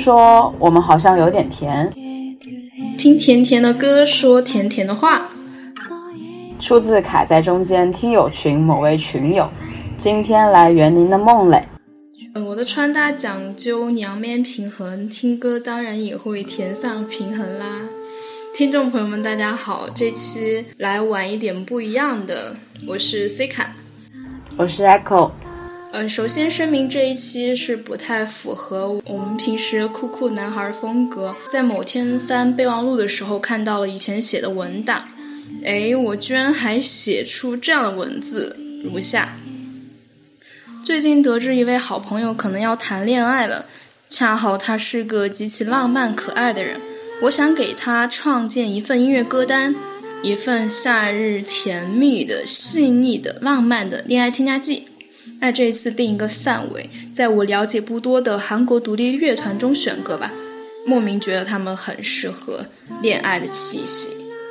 说我们好像有点甜，听甜甜的歌，说甜甜的话。数字卡在中间听友群某位群友，今天来圆您的梦嘞。呃，我的穿搭讲究娘面平衡，听歌当然也会填上平衡啦。听众朋友们，大家好，这期来玩一点不一样的，我是 C 卡，我是 Echo。呃，首先声明这一期是不太符合我们平时酷酷男孩风格。在某天翻备忘录的时候，看到了以前写的文档，哎，我居然还写出这样的文字，如下：最近得知一位好朋友可能要谈恋爱了，恰好他是个极其浪漫可爱的人，我想给他创建一份音乐歌单，一份夏日甜蜜的、细腻的、浪漫的恋爱添加剂。那这一次定一个范围，在我了解不多的韩国独立乐团中选歌吧。莫名觉得他们很适合恋爱的气息。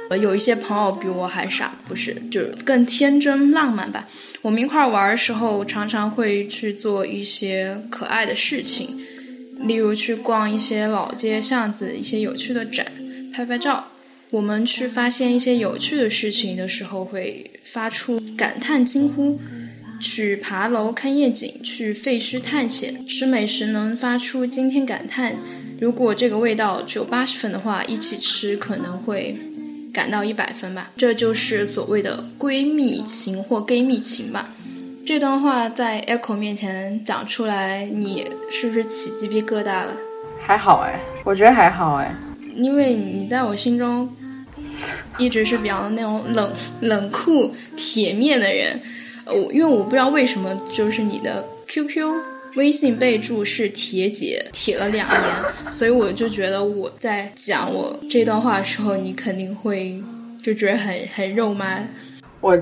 呃，有一些朋友比我还傻，不是，就是更天真浪漫吧。我们一块玩的时候，常常会去做一些可爱的事情，例如去逛一些老街巷子、一些有趣的展，拍拍照。我们去发现一些有趣的事情的时候，会发出感叹惊呼。去爬楼看夜景，去废墟探险，吃美食能发出惊天感叹。如果这个味道只有八十分的话，一起吃可能会感到一百分吧。这就是所谓的闺蜜情或 gay 蜜情吧。这段话在 Echo 面前讲出来，你是不是起鸡皮疙瘩了？还好哎，我觉得还好哎，因为你在我心中一直是比较那种冷冷酷铁面的人。我因为我不知道为什么，就是你的 QQ 微信备注是铁姐，铁了两年，所以我就觉得我在讲我这段话的时候，你肯定会就觉得很很肉麻。我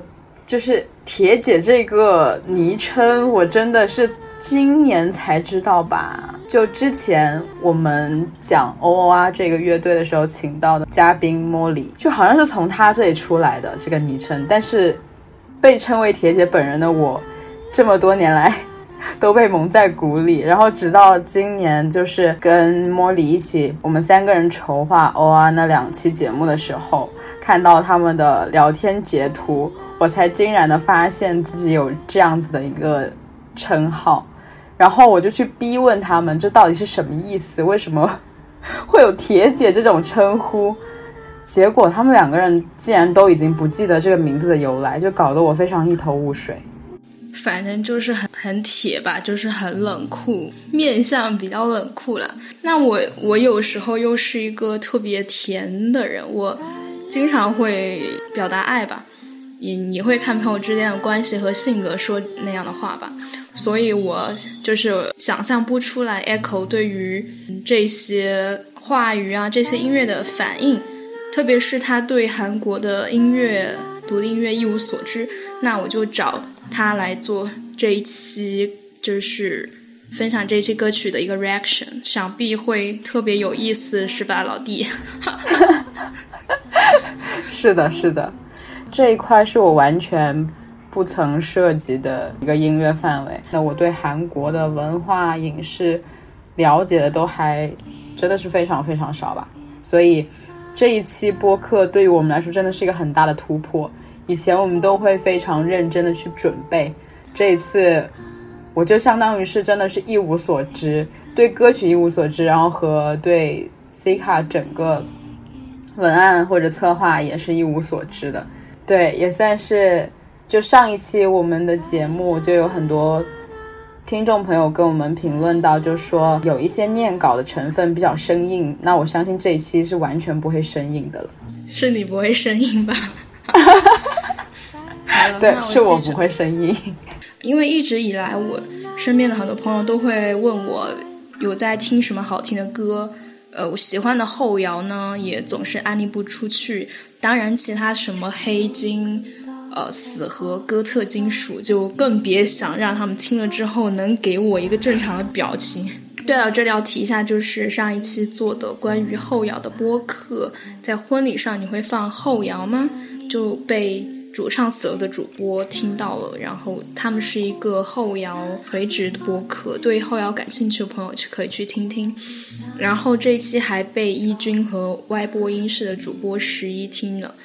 就是铁姐这个昵称，我真的是今年才知道吧？就之前我们讲 O O R 这个乐队的时候，请到的嘉宾莫里，就好像是从他这里出来的这个昵称，但是。被称为铁姐本人的我，这么多年来 都被蒙在鼓里。然后直到今年，就是跟莫里一起，我们三个人筹划 OR 那两期节目的时候，看到他们的聊天截图，我才惊然的发现自己有这样子的一个称号。然后我就去逼问他们，这到底是什么意思？为什么 会有铁姐这种称呼？结果他们两个人竟然都已经不记得这个名字的由来，就搞得我非常一头雾水。反正就是很很铁吧，就是很冷酷，面相比较冷酷了。那我我有时候又是一个特别甜的人，我经常会表达爱吧。你你会看朋友之间的关系和性格说那样的话吧？所以我就是想象不出来 Echo 对于这些话语啊、这些音乐的反应。特别是他对韩国的音乐、独立音乐一无所知，那我就找他来做这一期，就是分享这期歌曲的一个 reaction，想必会特别有意思，是吧，老弟？是的，是的，这一块是我完全不曾涉及的一个音乐范围。那我对韩国的文化、影视了解的都还真的是非常非常少吧，所以。这一期播客对于我们来说真的是一个很大的突破。以前我们都会非常认真的去准备，这一次我就相当于是真的是一无所知，对歌曲一无所知，然后和对 C 卡整个文案或者策划也是一无所知的。对，也算是就上一期我们的节目就有很多。听众朋友跟我们评论到，就说有一些念稿的成分比较生硬，那我相信这一期是完全不会生硬的了。是你不会生硬吧？对，是我不会生硬。因为一直以来，我身边的很多朋友都会问我有在听什么好听的歌，呃，我喜欢的后摇呢，也总是安利不出去。当然，其他什么黑金。呃，死和哥特金属就更别想让他们听了之后能给我一个正常的表情。对了，这里要提一下，就是上一期做的关于后摇的播客，在婚礼上你会放后摇吗？就被主唱死了的主播听到了，然后他们是一个后摇垂直的播客，对后摇感兴趣的朋友去可以去听听。然后这一期还被一军和歪播音室的主播十一听了，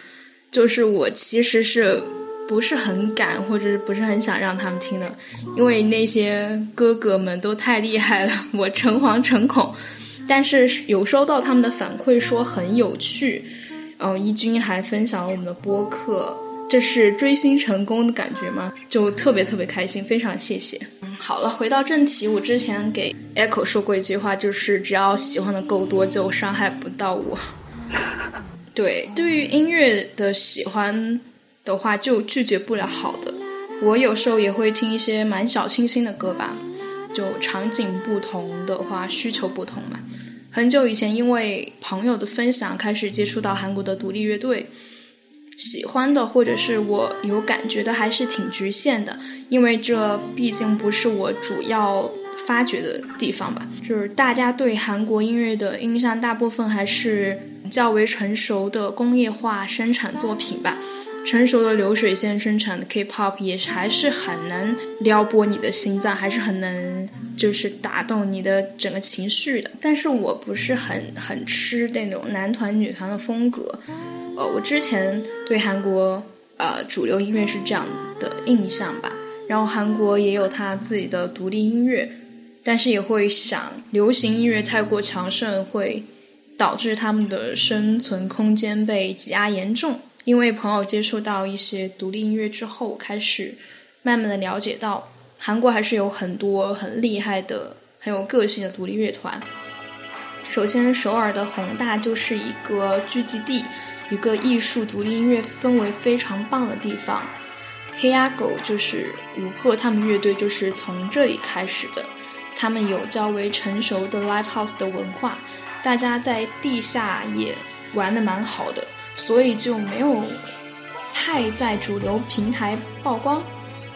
就是我其实是不是很敢或者是不是很想让他们听的，因为那些哥哥们都太厉害了，我诚惶诚恐。但是有收到他们的反馈说很有趣，嗯，一军还分享了我们的播客，这是追星成功的感觉吗？就特别特别开心，非常谢谢。嗯，好了，回到正题，我之前给 Echo 说过一句话，就是只要喜欢的够多，就伤害不到我。对，对于音乐的喜欢的话，就拒绝不了好的。我有时候也会听一些蛮小清新的歌吧。就场景不同的话，需求不同嘛。很久以前，因为朋友的分享，开始接触到韩国的独立乐队，喜欢的或者是我有感觉的，还是挺局限的。因为这毕竟不是我主要发掘的地方吧。就是大家对韩国音乐的印象，大部分还是较为成熟的工业化生产作品吧。成熟的流水线生产的 K-pop 也还是很能撩拨你的心脏，还是很能就是打动你的整个情绪的。但是我不是很很吃那种男团女团的风格。呃，我之前对韩国呃主流音乐是这样的印象吧。然后韩国也有他自己的独立音乐，但是也会想流行音乐太过强盛会导致他们的生存空间被挤压严重。因为朋友接触到一些独立音乐之后，开始慢慢的了解到，韩国还是有很多很厉害的、很有个性的独立乐团。首先，首尔的宏大就是一个聚集地，一个艺术独立音乐氛围非常棒的地方。黑鸭狗就是五鹤他们乐队就是从这里开始的，他们有较为成熟的 live house 的文化，大家在地下也玩的蛮好的。所以就没有太在主流平台曝光，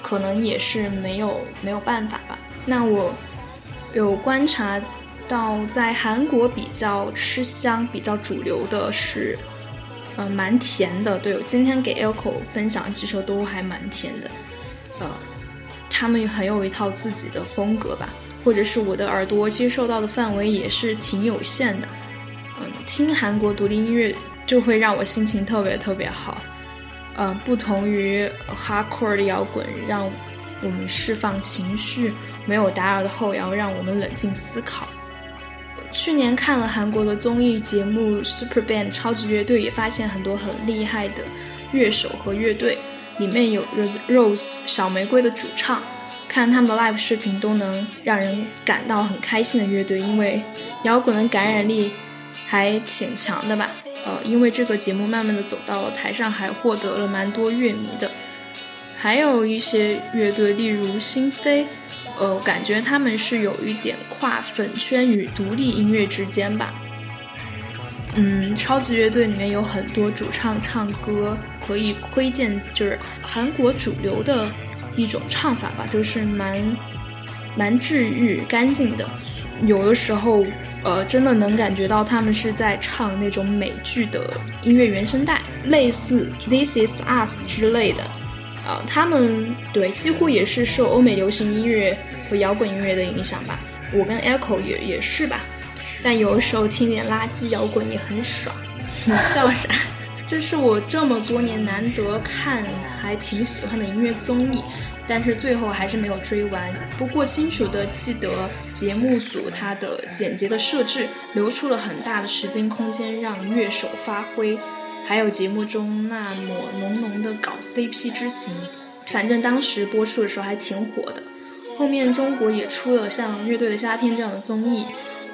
可能也是没有没有办法吧。那我有观察到，在韩国比较吃香、比较主流的是，呃，蛮甜的。对我今天给 Elko 分享几首都还蛮甜的，呃，他们很有一套自己的风格吧，或者是我的耳朵接受到的范围也是挺有限的。嗯，听韩国独立音乐。就会让我心情特别特别好，嗯，不同于 hardcore 的摇滚，让我们释放情绪；没有打扰的后摇，让我们冷静思考。去年看了韩国的综艺节目 Super Band 超级乐队，也发现很多很厉害的乐手和乐队，里面有 Rose 小玫瑰的主唱，看他们的 live 视频都能让人感到很开心的乐队，因为摇滚的感染力还挺强的吧。呃，因为这个节目慢慢的走到了台上，还获得了蛮多乐迷的。还有一些乐队，例如新飞，呃，感觉他们是有一点跨粉圈与独立音乐之间吧。嗯，超级乐队里面有很多主唱唱歌可以窥见，就是韩国主流的一种唱法吧，就是蛮蛮治愈、干净的。有的时候。呃，真的能感觉到他们是在唱那种美剧的音乐原声带，类似《This Is Us》之类的。呃，他们对几乎也是受欧美流行音乐和摇滚音乐的影响吧。我跟 Echo 也也是吧。但有的时候听点垃圾摇滚也很爽。你笑 啥？这是我这么多年难得看还挺喜欢的音乐综艺。但是最后还是没有追完。不过清楚的记得节目组它的简洁的设置，留出了很大的时间空间让乐手发挥，还有节目中那抹浓浓的搞 CP 之情，反正当时播出的时候还挺火的。后面中国也出了像《乐队的夏天》这样的综艺。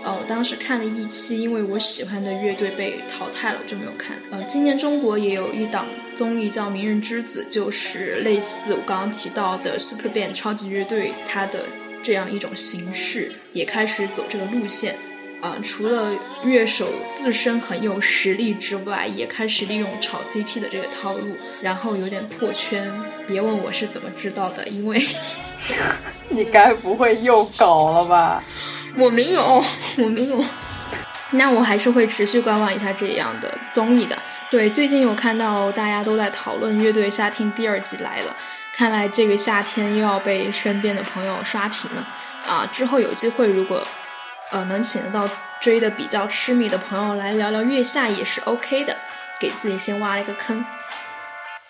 呃，我当时看了一期，因为我喜欢的乐队被淘汰了，就没有看。呃，今年中国也有一档综艺叫《明日之子》，就是类似我刚刚提到的 Super Band 超级乐队，它的这样一种形式也开始走这个路线。啊，除了乐手自身很有实力之外，也开始利用炒 CP 的这个套路，然后有点破圈。别问我是怎么知道的，因为 你该不会又搞了吧？我没有，我没有。那我还是会持续观望一下这样的综艺的。对，最近有看到大家都在讨论《乐队夏天》第二季来了，看来这个夏天又要被身边的朋友刷屏了啊！之后有机会，如果呃能请得到追的比较痴迷的朋友来聊聊月下也是 OK 的，给自己先挖了一个坑。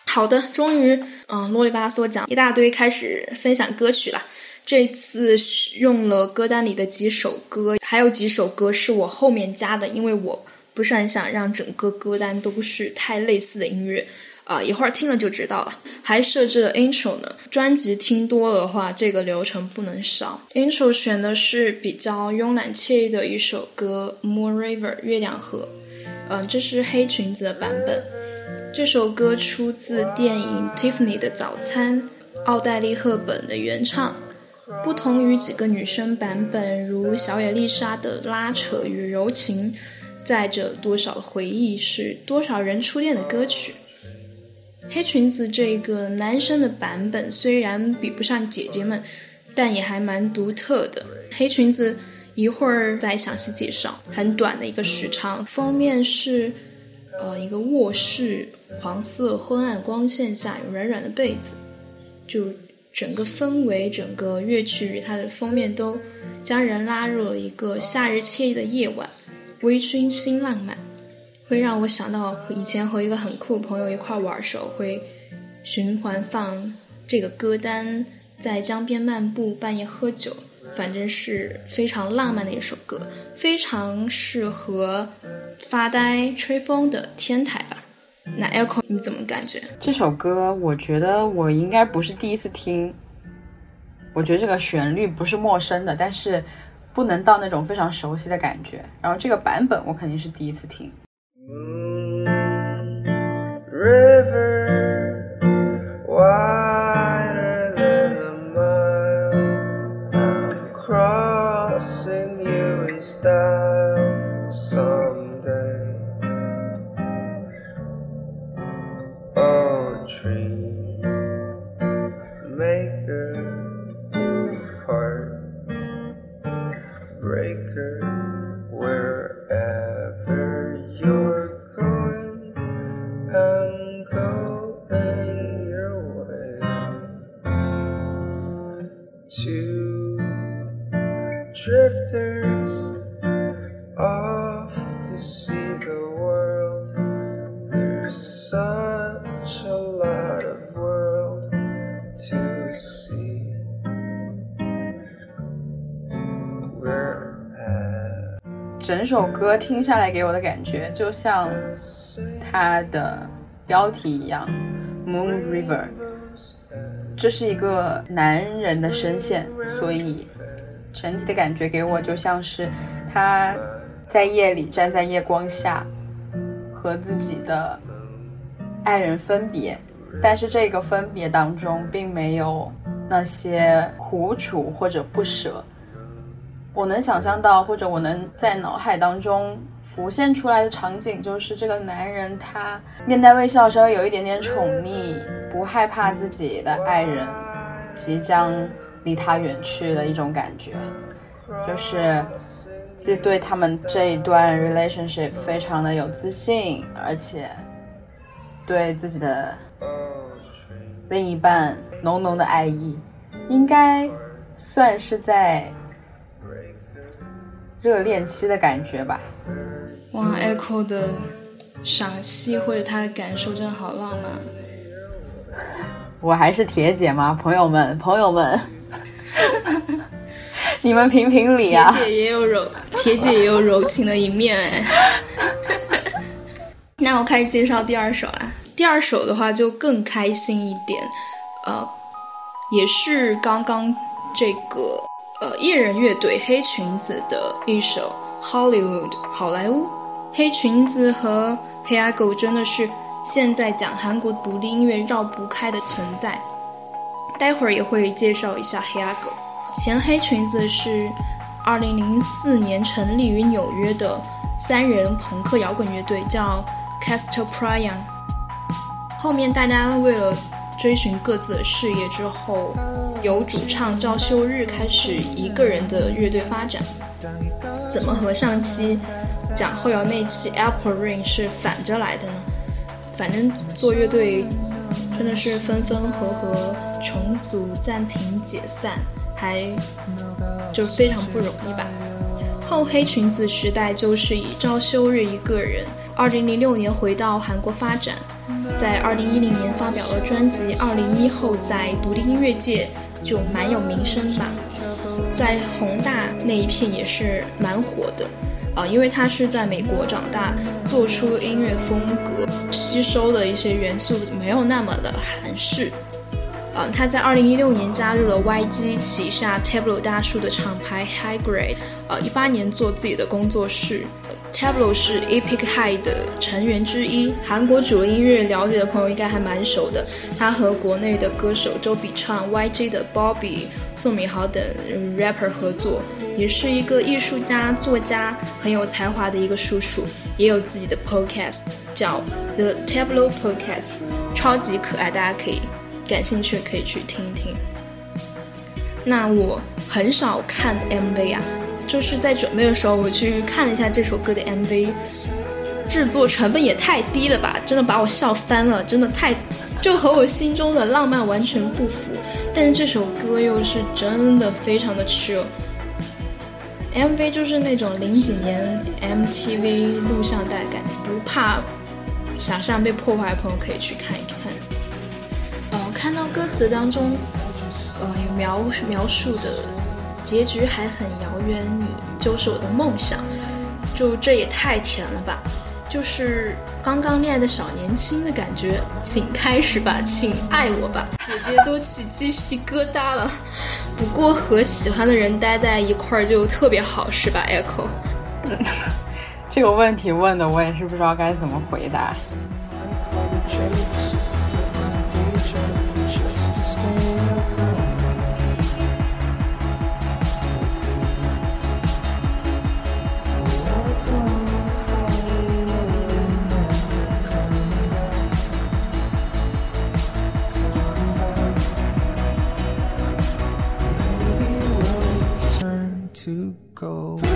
好的，终于嗯啰里吧嗦讲一大堆，开始分享歌曲了。这次用了歌单里的几首歌，还有几首歌是我后面加的，因为我。不是很想让整个歌单都是太类似的音乐，啊，一会儿听了就知道了。还设置了 intro 呢，专辑听多的话，这个流程不能少。intro 选的是比较慵懒惬意的一首歌《Moon River》月亮河，嗯，这是黑裙子的版本。这首歌出自电影《Tiffany 的早餐》，奥黛丽·赫本的原唱。不同于几个女生版本，如小野丽莎的拉扯与柔情。载着多少回忆，是多少人初恋的歌曲。黑裙子这个男生的版本虽然比不上姐姐们，但也还蛮独特的。黑裙子一会儿再详细介绍，很短的一个时长。封面是呃一个卧室，黄色昏暗光线下有软软的被子，就整个氛围、整个乐曲与它的封面都将人拉入了一个夏日惬意的夜晚。微醺新浪漫，会让我想到以前和一个很酷朋友一块玩的时候，会循环放这个歌单，在江边漫步，半夜喝酒，反正是非常浪漫的一首歌，非常适合发呆吹风的天台吧。那 Echo 你怎么感觉？这首歌，我觉得我应该不是第一次听，我觉得这个旋律不是陌生的，但是。不能到那种非常熟悉的感觉，然后这个版本我肯定是第一次听。整这首歌听下来给我的感觉，就像它的标题一样，《Moon River》。这是一个男人的声线，所以整体的感觉给我就像是他在夜里站在夜光下和自己的爱人分别，但是这个分别当中并没有那些苦楚或者不舍。我能想象到，或者我能在脑海当中浮现出来的场景，就是这个男人他面带微笑，稍微有一点点宠溺，不害怕自己的爱人即将离他远去的一种感觉，就是既对他们这一段 relationship 非常的有自信，而且对自己的另一半浓浓的爱意，应该算是在。热恋期的感觉吧。哇，Echo 的赏析或者他的感受真的好浪漫。我还是铁姐吗？朋友们，朋友们，你们评评理啊！铁姐也有柔，铁姐也有柔情的一面哎。那我开始介绍第二首啦。第二首的话就更开心一点，呃，也是刚刚这个。呃，艺人乐队黑裙子的一首《Hollywood》好莱坞，黑裙子和黑阿狗真的是现在讲韩国独立音乐绕不开的存在。待会儿也会介绍一下黑阿狗。前黑裙子是2004年成立于纽约的三人朋克摇滚乐队，叫 Castle Pryan。后面大家为了追寻各自的事业之后。由主唱赵秀日开始一个人的乐队发展，怎么和上期讲后摇那期 Apple Ring 是反着来的呢？反正做乐队真的是分分合合、重组、暂停、解散，还就非常不容易吧。后黑裙子时代就是以赵秀日一个人，二零零六年回到韩国发展，在二零一零年发表了专辑，二零一后在独立音乐界就蛮有名声吧，在宏大那一片也是蛮火的。啊，因为他是在美国长大，做出音乐风格吸收的一些元素没有那么的韩式。啊，他在二零一六年加入了 YG 旗下 Table 大叔的厂牌 High Grade，呃，一八年做自己的工作室。Tableau 是 Epic High 的成员之一，韩国主流音乐了解的朋友应该还蛮熟的。他和国内的歌手周笔畅、YG 的 Bobby、宋敏豪等 rapper 合作。也是一个艺术家、作家，很有才华的一个叔叔，也有自己的 podcast，叫 The Tableau Podcast，超级可爱，大家可以感兴趣可以去听一听。那我很少看 MV 啊，就是在准备的时候我去看了一下这首歌的 MV，制作成本也太低了吧，真的把我笑翻了，真的太就和我心中的浪漫完全不符。但是这首歌又是真的非常的 chill。MV 就是那种零几年 MTV 录像带感，不怕想象被破坏的朋友可以去看一看。呃，看到歌词当中，呃，有描描述的结局还很遥远，你就是我的梦想，就这也太甜了吧！就是刚刚恋爱的小年轻的感觉，请开始吧，请爱我吧，姐姐都起鸡皮疙瘩了。不过和喜欢的人待在一块儿就特别好，是吧，Echo？这个问题问的我也是不知道该怎么回答。go.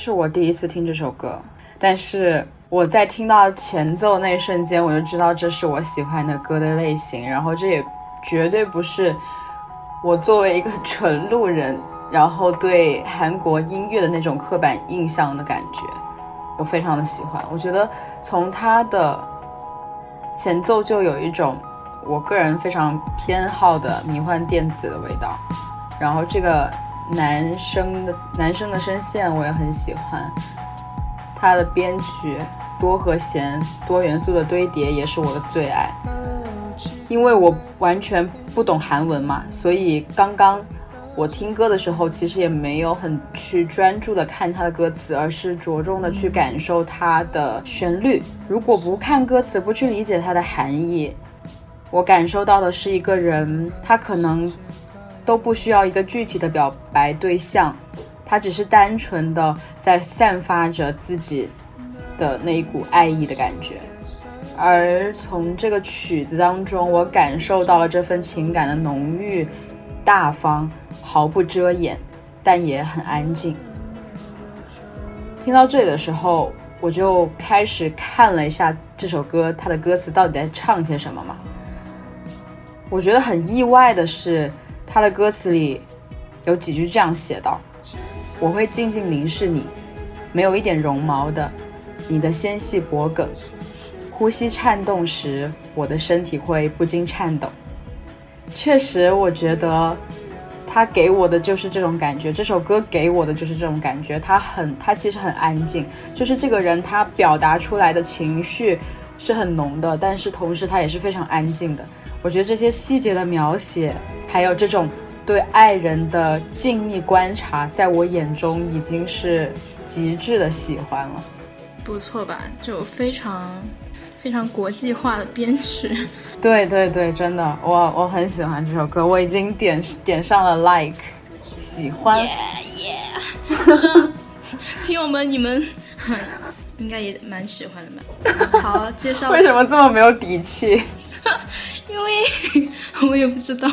是我第一次听这首歌，但是我在听到前奏那一瞬间，我就知道这是我喜欢的歌的类型。然后这也绝对不是我作为一个纯路人，然后对韩国音乐的那种刻板印象的感觉。我非常的喜欢，我觉得从他的前奏就有一种我个人非常偏好的迷幻电子的味道，然后这个男生的男生的声线我也很喜欢，他的编曲多和弦、多元素的堆叠也是我的最爱。因为我完全不懂韩文嘛，所以刚刚我听歌的时候，其实也没有很去专注的看他的歌词，而是着重的去感受他的旋律。如果不看歌词，不去理解它的含义，我感受到的是一个人，他可能都不需要一个具体的表白对象，他只是单纯的在散发着自己的那一股爱意的感觉。而从这个曲子当中，我感受到了这份情感的浓郁、大方、毫不遮掩，但也很安静。听到这里的时候，我就开始看了一下这首歌，它的歌词到底在唱些什么嘛？我觉得很意外的是，他的歌词里有几句这样写道：“我会静静凝视你，没有一点绒毛的，你的纤细脖颈。”呼吸颤动时，我的身体会不禁颤抖。确实，我觉得他给我的就是这种感觉。这首歌给我的就是这种感觉。他很，他其实很安静，就是这个人他表达出来的情绪是很浓的，但是同时他也是非常安静的。我觉得这些细节的描写，还有这种对爱人的静谧观察，在我眼中已经是极致的喜欢了。不错吧？就非常。非常国际化的编曲，对对对，真的，我我很喜欢这首歌，我已经点点上了 like，喜欢。耶耶，听友们，你们应该也蛮喜欢的吧？好，介绍。为什么这么没有底气？因为 我也不知道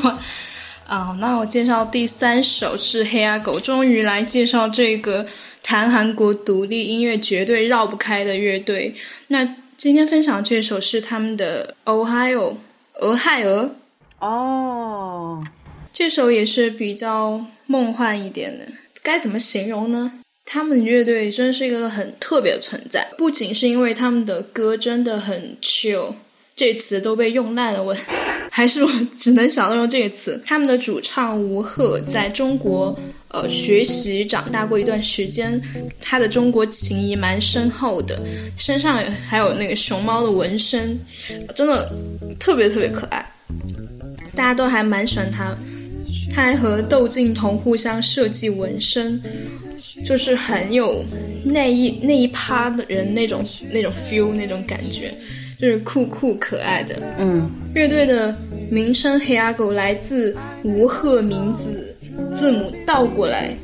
啊。那我介绍第三首是黑鸭狗，终于来介绍这个谈韩国独立音乐绝对绕不开的乐队。那。今天分享这首是他们的《Ohio》，俄亥俄。哦，这首也是比较梦幻一点的，该怎么形容呢？他们乐队真是一个很特别的存在，不仅是因为他们的歌真的很 chill。这词都被用烂了，我 还是我只能想到用这个词。他们的主唱吴赫在中国呃学习长大过一段时间，他的中国情谊蛮深厚的，身上还有那个熊猫的纹身，真的特别特别可爱，大家都还蛮喜欢他。他还和窦靖童互相设计纹身，就是很有那一那一趴的人那种那种 feel 那种感觉。就是酷酷可爱的，嗯，乐队的名称黑阿狗来自吴赫名字字母倒过来，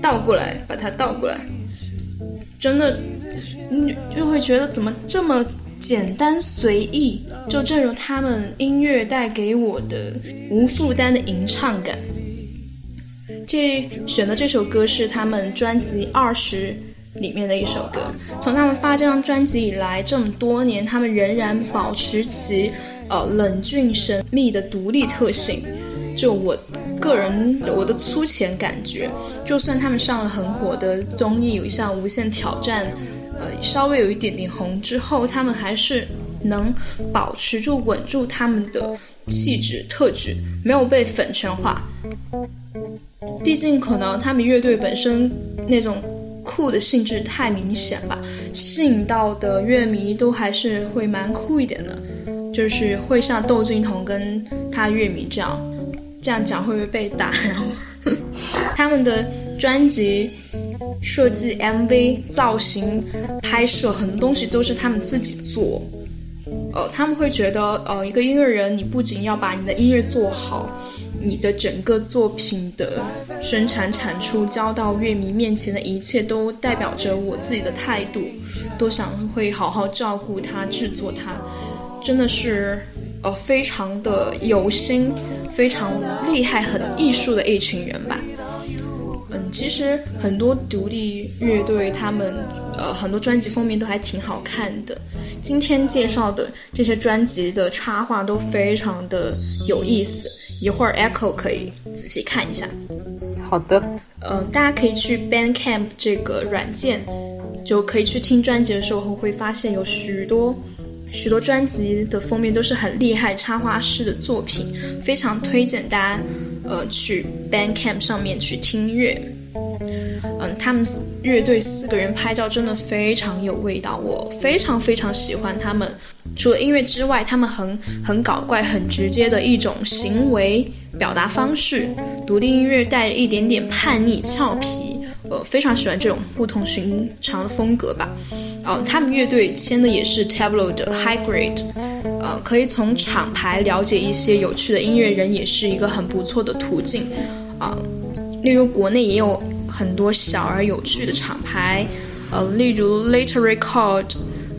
倒过来把它倒过来，真的，你就会觉得怎么这么简单随意？就正如他们音乐带给我的无负担的吟唱感。这选的这首歌是他们专辑二十。里面的一首歌，从他们发这张专辑以来这么多年，他们仍然保持其呃冷峻神秘的独立特性。就我个人我的粗浅感觉，就算他们上了很火的综艺，像《无限挑战》，呃，稍微有一点点红之后，他们还是能保持住稳住他们的气质特质，没有被粉圈化。毕竟可能他们乐队本身那种。酷的性质太明显吧，吸引到的乐迷都还是会蛮酷一点的，就是会像窦靖童跟他乐迷这样，这样讲会不会被打？他们的专辑设计、MV 造型、拍摄很多东西都是他们自己做，呃，他们会觉得，呃，一个音乐人，你不仅要把你的音乐做好。你的整个作品的生产产出交到乐迷面前的一切，都代表着我自己的态度，都想会好好照顾它，制作它，真的是呃非常的有心，非常厉害，很艺术的一群人吧。嗯，其实很多独立乐队，他们呃很多专辑封面都还挺好看的。今天介绍的这些专辑的插画都非常的有意思。一会儿 Echo 可以仔细看一下。好的，嗯，大家可以去 Bandcamp 这个软件，就可以去听专辑的时候会发现有许多许多专辑的封面都是很厉害插画师的作品，非常推荐大家呃去 Bandcamp 上面去听音乐。嗯，他们乐队四个人拍照真的非常有味道，我非常非常喜欢他们。除了音乐之外，他们很很搞怪、很直接的一种行为表达方式，独立音乐带着一点点叛逆、俏皮，呃，非常喜欢这种不同寻常的风格吧。哦，他们乐队签的也是 Tableau 的 High Grade，呃，可以从厂牌了解一些有趣的音乐人，也是一个很不错的途径。啊，例如国内也有很多小而有趣的厂牌，呃，例如 Later Record，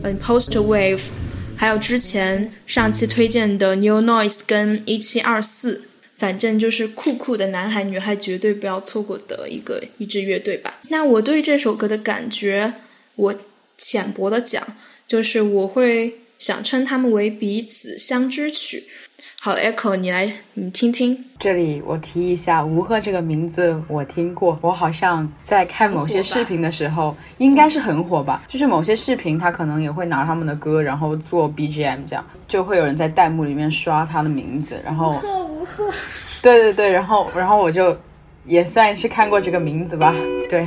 嗯，Post Wave。还有之前上期推荐的 New Noise 跟一七二四，反正就是酷酷的男孩女孩绝对不要错过的一个一支乐队吧。那我对这首歌的感觉，我浅薄的讲，就是我会想称他们为彼此相知曲。好，Echo，你来，你听听。这里我提一下，吴赫这个名字我听过，我好像在看某些视频的时候，应该是很火吧。就是某些视频，他可能也会拿他们的歌，然后做 BGM，这样就会有人在弹幕里面刷他的名字，然后吴赫，吴赫，对对对，然后然后我就也算是看过这个名字吧，对。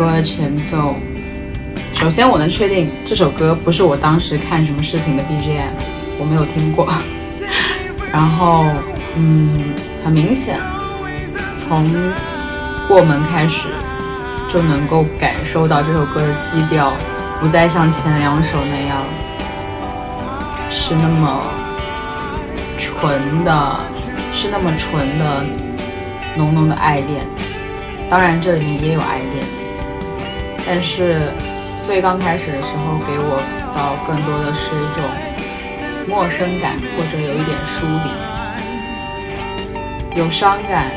歌的前奏，首先我能确定这首歌不是我当时看什么视频的 BGM，我没有听过。然后，嗯，很明显，从过门开始就能够感受到这首歌的基调不再像前两首那样是那么纯的，是那么纯的浓浓的爱恋。当然，这里面也有爱恋。但是最刚开始的时候，给我到更多的是一种陌生感，或者有一点疏离，有伤感，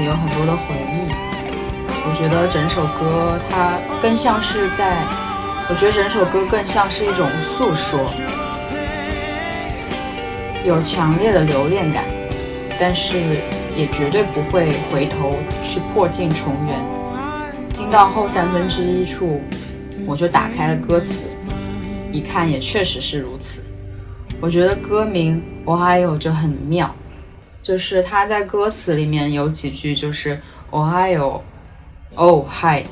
也有很多的回忆。我觉得整首歌它更像是在，我觉得整首歌更像是一种诉说，有强烈的留恋感，但是也绝对不会回头去破镜重圆。到后三分之一处，我就打开了歌词，一看也确实是如此。我觉得歌名《Ohio》就很妙，就是他在歌词里面有几句就是“ “Ohio”，“Oh ”。hi”，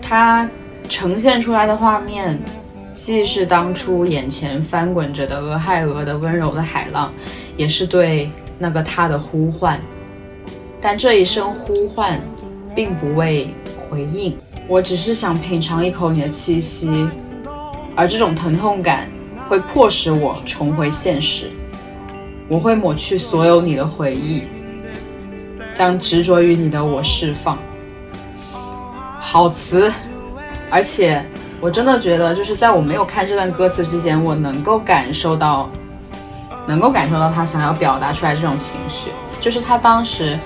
它呈现出来的画面，既是当初眼前翻滚着的俄亥俄的温柔的海浪，也是对那个他的呼唤。但这一声呼唤，并不为回应，我只是想品尝一口你的气息，而这种疼痛感会迫使我重回现实，我会抹去所有你的回忆。将执着于你的我释放，好词，而且我真的觉得，就是在我没有看这段歌词之前，我能够感受到，能够感受到他想要表达出来这种情绪，就是他当时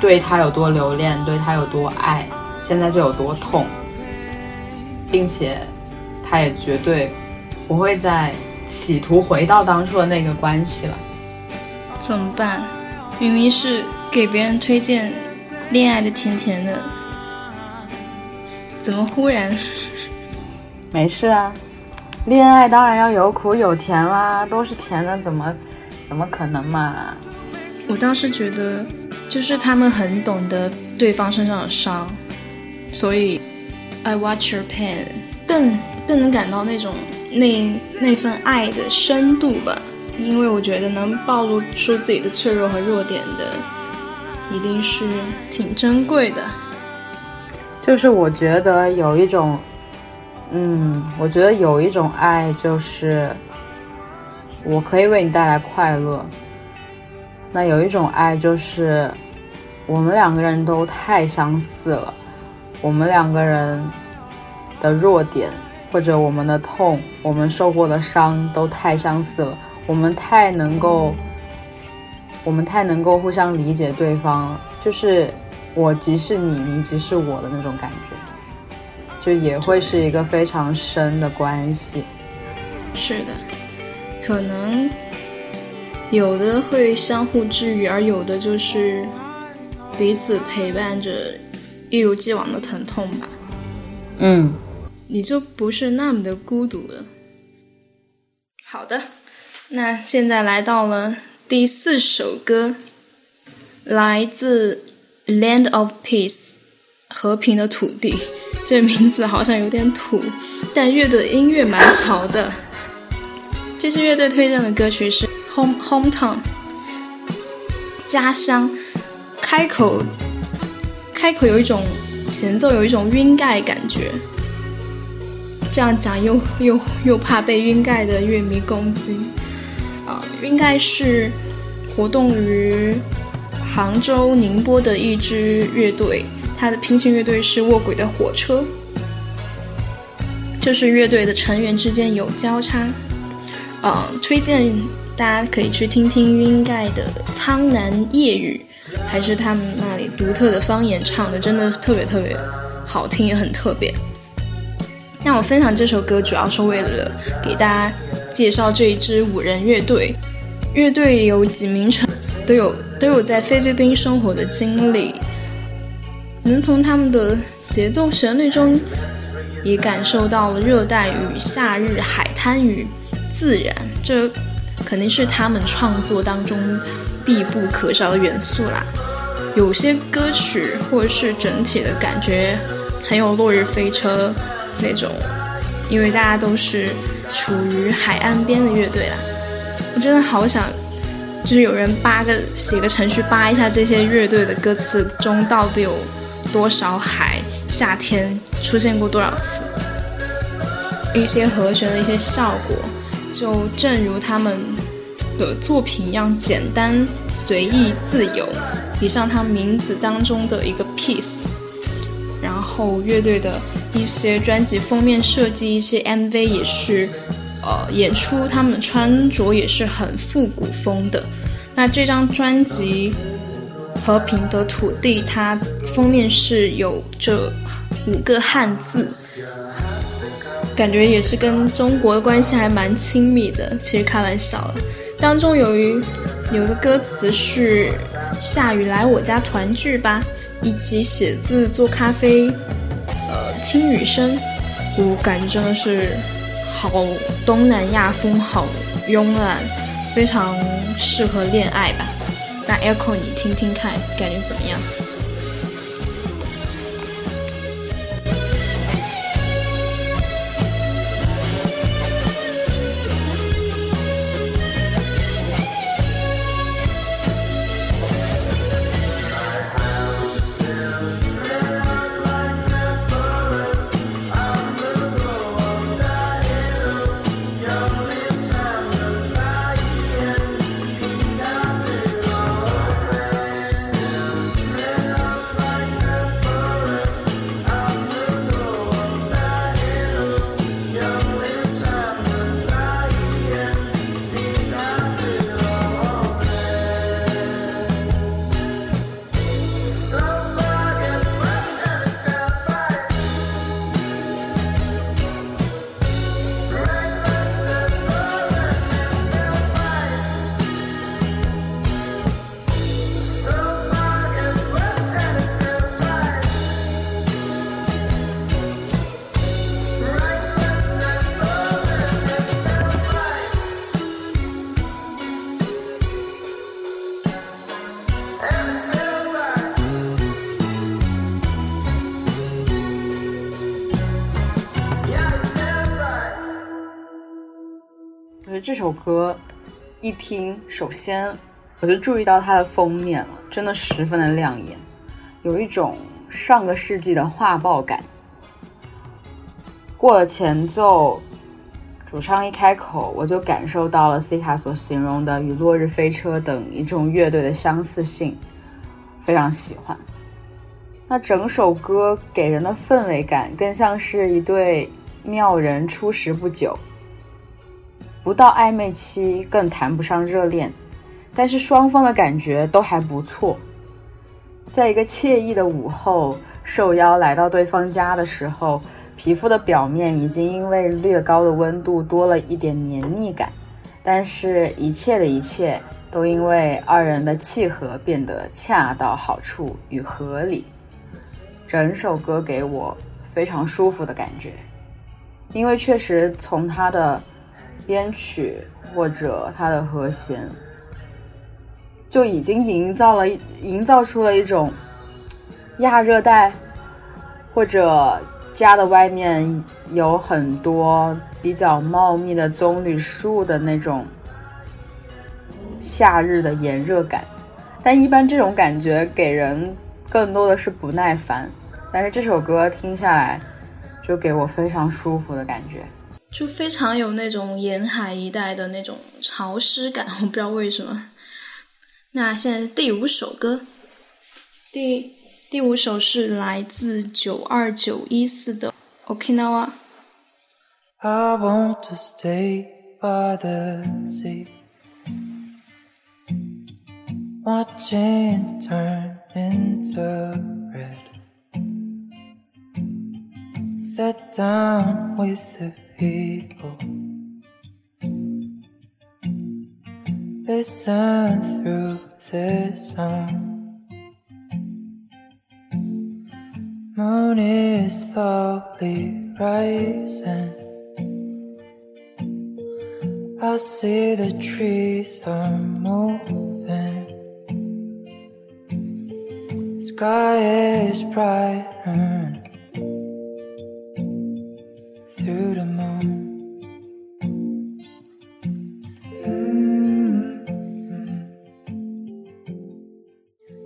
对他有多留恋，对他有多爱，现在就有多痛，并且他也绝对不会再企图回到当初的那个关系了，怎么办？明明是给别人推荐恋爱的甜甜的，怎么忽然？没事啊，恋爱当然要有苦有甜啦，都是甜的，怎么怎么可能嘛？我倒是觉得，就是他们很懂得对方身上的伤，所以 I watch your pain，更更能感到那种那那份爱的深度吧。因为我觉得能暴露出自己的脆弱和弱点的，一定是挺珍贵的。就是我觉得有一种，嗯，我觉得有一种爱，就是我可以为你带来快乐。那有一种爱，就是我们两个人都太相似了，我们两个人的弱点或者我们的痛，我们受过的伤都太相似了。我们太能够，我们太能够互相理解对方了，就是我即是你，你即是我的那种感觉，就也会是一个非常深的关系。是的，可能有的会相互治愈，而有的就是彼此陪伴着，一如既往的疼痛吧。嗯，你就不是那么的孤独了。好的。那现在来到了第四首歌，来自《Land of Peace》和平的土地。这名字好像有点土，但乐队音乐蛮潮的。这支乐队推荐的歌曲是《Home Hometown》，家乡。开口，开口有一种前奏，有一种晕盖感觉。这样讲又又又怕被晕盖的乐迷攻击。啊应该是活动于杭州、宁波的一支乐队，它的平行乐队是卧轨的火车，就是乐队的成员之间有交叉。呃，推荐大家可以去听听晕盖的《苍南夜雨》，还是他们那里独特的方言唱的，真的特别特别好听，也很特别。那我分享这首歌，主要是为了给大家介绍这一支五人乐队。乐队有几名成都有都有在菲律宾生活的经历，能从他们的节奏旋律中也感受到了热带与夏日、海滩与自然，这肯定是他们创作当中必不可少的元素啦。有些歌曲或者是整体的感觉很有落日飞车那种，因为大家都是处于海岸边的乐队啦。我真的好想，就是有人扒个写个程序扒一下这些乐队的歌词中到底有多少海、夏天出现过多少次，一些和弦的一些效果，就正如他们的作品一样简单、随意、自由，比上他名字当中的一个 piece。然后乐队的一些专辑封面设计、一些 MV 也是。呃，演出他们穿着也是很复古风的。那这张专辑和平的土地，它封面是有这五个汉字，感觉也是跟中国的关系还蛮亲密的。其实开玩笑了，当中有一有一个歌词是“下雨来我家团聚吧，一起写字做咖啡，呃，听雨声”，我感觉真的是好东南亚风，好慵懒，非常适合恋爱吧。那 Echo，你听听看，感觉怎么样？这首歌一听，首先我就注意到它的封面了，真的十分的亮眼，有一种上个世纪的画报感。过了前奏，主唱一开口，我就感受到了 C 卡所形容的与落日飞车等一众乐队的相似性，非常喜欢。那整首歌给人的氛围感，更像是一对妙人初识不久。不到暧昧期，更谈不上热恋，但是双方的感觉都还不错。在一个惬意的午后，受邀来到对方家的时候，皮肤的表面已经因为略高的温度多了一点黏腻感，但是一切的一切都因为二人的契合变得恰到好处与合理。整首歌给我非常舒服的感觉，因为确实从他的。编曲或者它的和弦，就已经营造了营造出了一种亚热带，或者家的外面有很多比较茂密的棕榈树的那种夏日的炎热感。但一般这种感觉给人更多的是不耐烦，但是这首歌听下来就给我非常舒服的感觉。就非常有那种沿海一带的那种潮湿感，我不知道为什么。那现在第五首歌，第第五首是来自九二九一四的 Okinawa。People. Listen through the song. Moon is slowly rising. I see the trees are moving. Sky is brighter to the moon.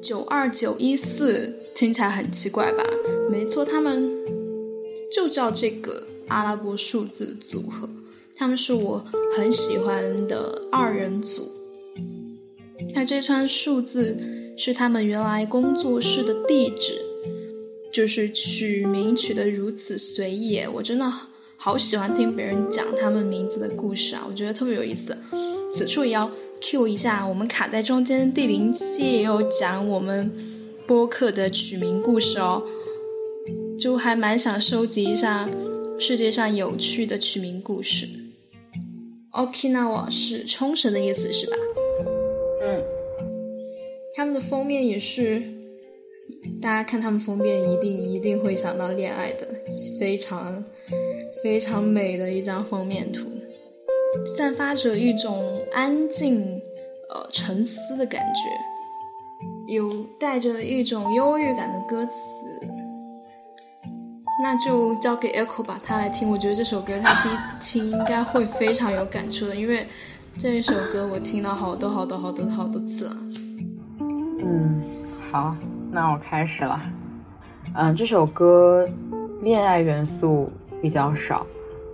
九二九一四听起来很奇怪吧？没错，他们就叫这个阿拉伯数字组合。他们是我很喜欢的二人组。那这串数字是他们原来工作室的地址，就是取名取得如此随意，我真的。好喜欢听别人讲他们名字的故事啊，我觉得特别有意思。此处也要 Q 一下，我们卡在中间第零期也有讲我们播客的取名故事哦，就还蛮想收集一下世界上有趣的取名故事。Okinawa 是冲绳的意思是吧？嗯，他们的封面也是，大家看他们封面一定一定会想到恋爱的，非常非常美的一张封面图。散发着一种安静、呃沉思的感觉，有带着一种忧郁感的歌词，那就交给 Echo 吧，他来听。我觉得这首歌他第一次听应该会非常有感触的，因为这一首歌我听了好多好多好多好多次了。嗯，好，那我开始了。嗯，这首歌恋爱元素比较少，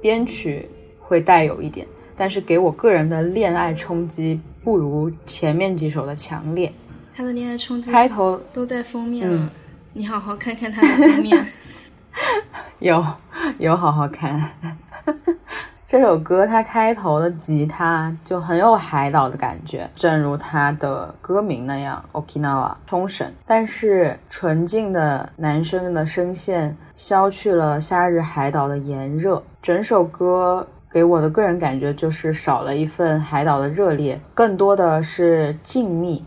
编曲会带有一点。但是给我个人的恋爱冲击不如前面几首的强烈。他的恋爱冲击开头都在封面了，你好好看看他的封面。有有好好看。这首歌它开头的吉他就很有海岛的感觉，正如它的歌名那样，Okinawa 冲绳。但是纯净的男生的声线消去了夏日海岛的炎热，整首歌。给我的个人感觉就是少了一份海岛的热烈，更多的是静谧。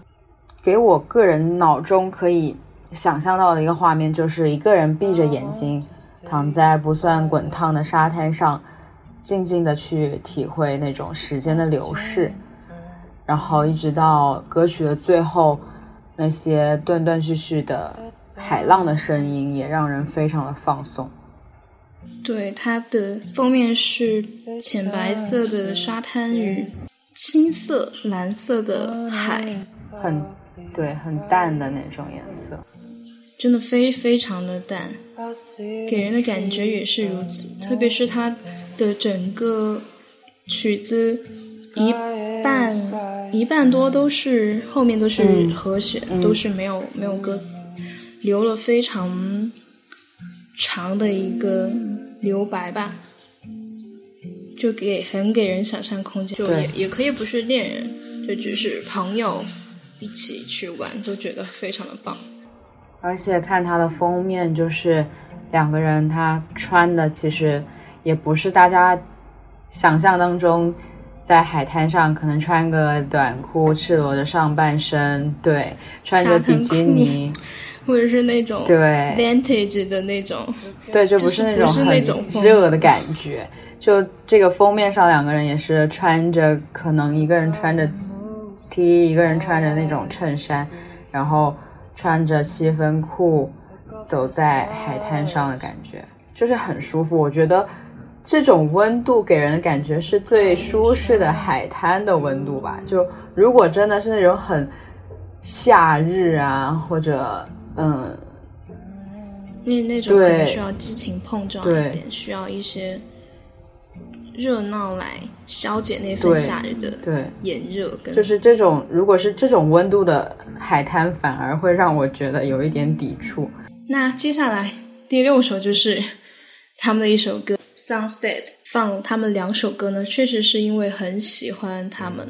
给我个人脑中可以想象到的一个画面，就是一个人闭着眼睛，躺在不算滚烫的沙滩上，静静的去体会那种时间的流逝，然后一直到歌曲的最后，那些断断续续的海浪的声音，也让人非常的放松。对，它的封面是浅白色的沙滩与青色、蓝色的海，很对，很淡的那种颜色，真的非非常的淡，给人的感觉也是如此。特别是它的整个曲子一半一半多都是后面都是和弦，都是没有没有歌词，留了非常长的一个。留白吧，就给很给人想象空间，就也也可以不是恋人，就只是朋友一起去玩，都觉得非常的棒。而且看它的封面，就是两个人他穿的其实也不是大家想象当中，在海滩上可能穿个短裤，赤裸着上半身，对，穿着比基尼。或者是那种对 vintage 的那种，对，就不是那种很热的感觉。就这个封面上，两个人也是穿着，可能一个人穿着 T，一个人穿着那种衬衫，然后穿着七分裤走在海滩上的感觉，就是很舒服。我觉得这种温度给人的感觉是最舒适的海滩的温度吧。就如果真的是那种很夏日啊，或者嗯，那那种可能需要激情碰撞一点，需要一些热闹来消解那份夏日的对炎热。就是这种，如果是这种温度的海滩，反而会让我觉得有一点抵触。那接下来第六首就是他们的一首歌《Sunset》。放他们两首歌呢，确实是因为很喜欢他们。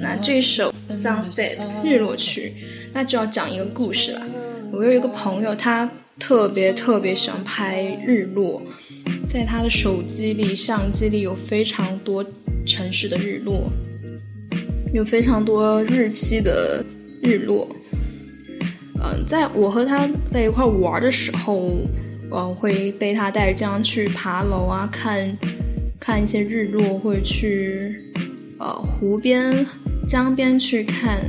那这首《Sunset》日落曲，那就要讲一个故事了。我有一个朋友，他特别特别喜欢拍日落，在他的手机里、相机里有非常多城市的日落，有非常多日期的日落。嗯，在我和他在一块玩的时候，我会被他带着这样去爬楼啊，看看一些日落，或者去呃湖边、江边去看。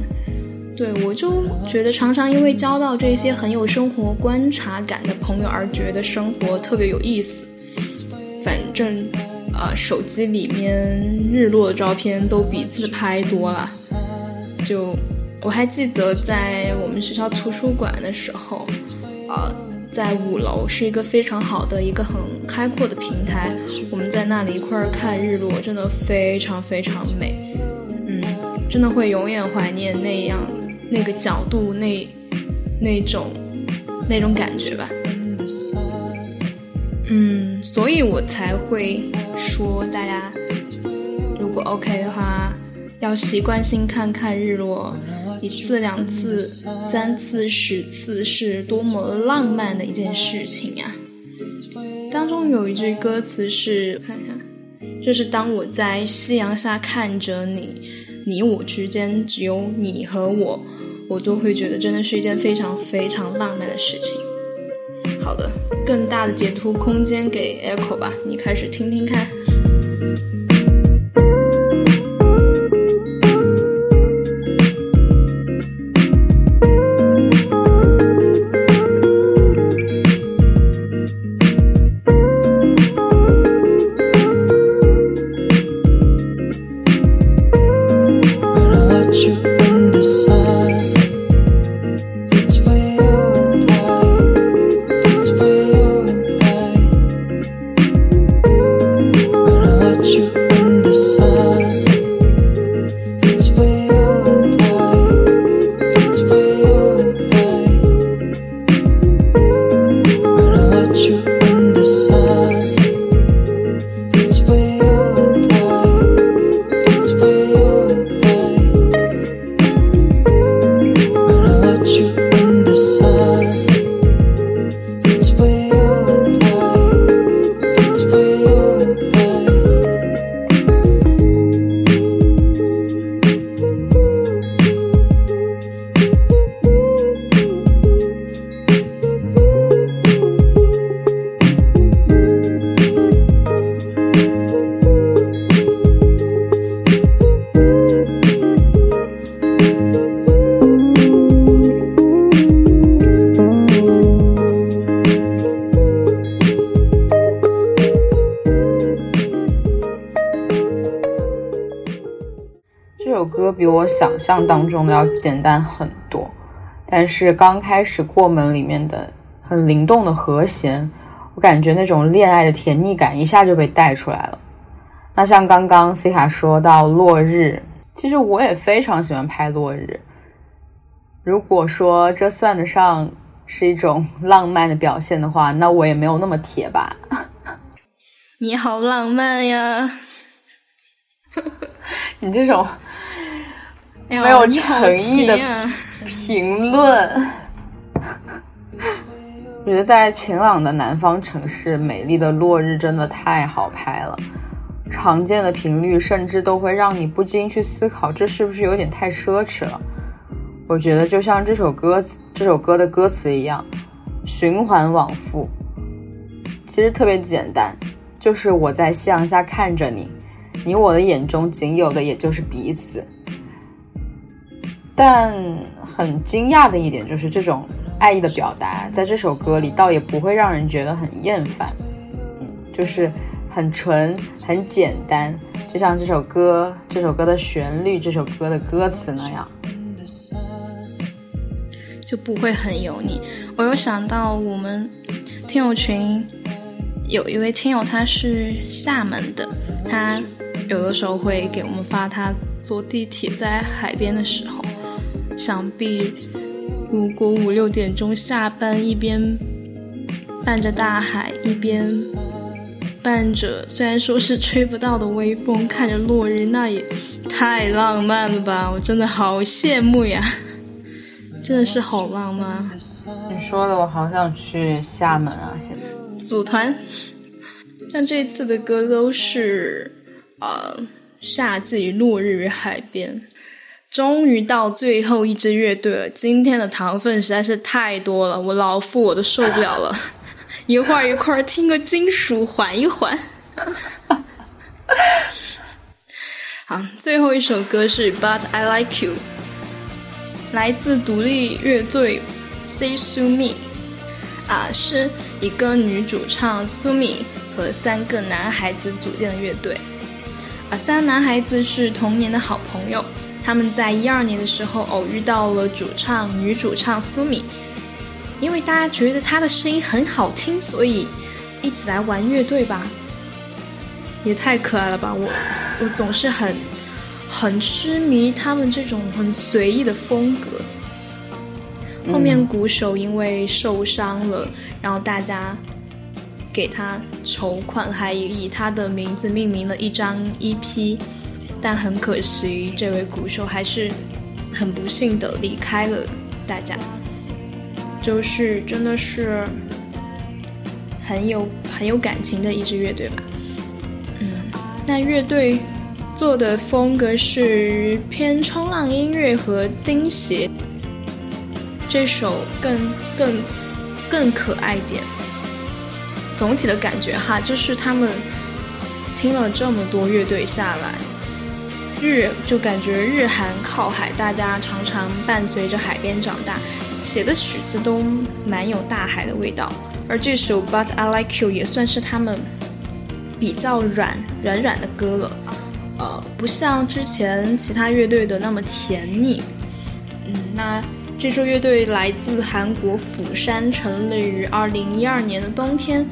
对，我就觉得常常因为交到这些很有生活观察感的朋友而觉得生活特别有意思。反正，呃，手机里面日落的照片都比自拍多了。就我还记得在我们学校图书馆的时候，呃，在五楼是一个非常好的一个很开阔的平台，我们在那里一块儿看日落，真的非常非常美。嗯，真的会永远怀念那样。那个角度，那那种那种感觉吧，嗯，所以我才会说，大家如果 OK 的话，要习惯性看看日落，一次、两次、三次、十次，是多么浪漫的一件事情呀！当中有一句歌词是：看看，就是当我在夕阳下看着你，你我之间只有你和我，我都会觉得真的是一件非常非常浪漫的事情。好的，更大的解脱空间给 Echo 吧，你开始听听看。想象当中的要简单很多，但是刚开始过门里面的很灵动的和弦，我感觉那种恋爱的甜腻感一下就被带出来了。那像刚刚 C 卡说到落日，其实我也非常喜欢拍落日。如果说这算得上是一种浪漫的表现的话，那我也没有那么铁吧。你好浪漫呀！你这种。没有诚意的评论。我觉得在晴朗的南方城市，美丽的落日真的太好拍了。常见的频率甚至都会让你不禁去思考，这是不是有点太奢侈了？我觉得就像这首歌这首歌的歌词一样，循环往复。其实特别简单，就是我在夕阳下看着你，你我的眼中仅有的也就是彼此。但很惊讶的一点就是，这种爱意的表达在这首歌里倒也不会让人觉得很厌烦，嗯，就是很纯、很简单，就像这首歌、这首歌的旋律、这首歌的歌词那样，就不会很油腻。我有想到我们听友群有一位听友，他是厦门的，他有的时候会给我们发他坐地铁在海边的时候。想必，如果五六点钟下班，一边伴着大海，一边伴着虽然说是吹不到的微风，看着落日，那也太浪漫了吧！我真的好羡慕呀，真的是好浪漫。你说的，我好想去厦门啊！现在组团，像这次的歌都是呃夏季落日与海边。终于到最后一支乐队了，今天的糖分实在是太多了，我老夫我都受不了了。一会儿一块儿听个金属缓一缓。好，最后一首歌是《But I Like You》，来自独立乐队 Say Sumi，啊，是一个女主唱 Sumi 和三个男孩子组建的乐队，啊，三男孩子是童年的好朋友。他们在一二年的时候偶遇到了主唱女主唱苏米，因为大家觉得她的声音很好听，所以一起来玩乐队吧。也太可爱了吧！我我总是很很痴迷他们这种很随意的风格。后面鼓手因为受伤了，然后大家给他筹款，还以他的名字命名了一张 EP。但很可惜，这位鼓手还是很不幸的离开了大家。就是真的是很有很有感情的一支乐队吧。嗯，那乐队做的风格是偏冲浪音乐和钉鞋，这首更更更可爱点。总体的感觉哈，就是他们听了这么多乐队下来，日就感觉日韩靠海，大家常常伴随着海边长大，写的曲子都蛮有大海的味道。而这首《But I Like You》也算是他们比较软软软的歌了，呃，不像之前其他乐队的那么甜腻。嗯，那这支乐队来自韩国釜山，成立于二零一二年的冬天。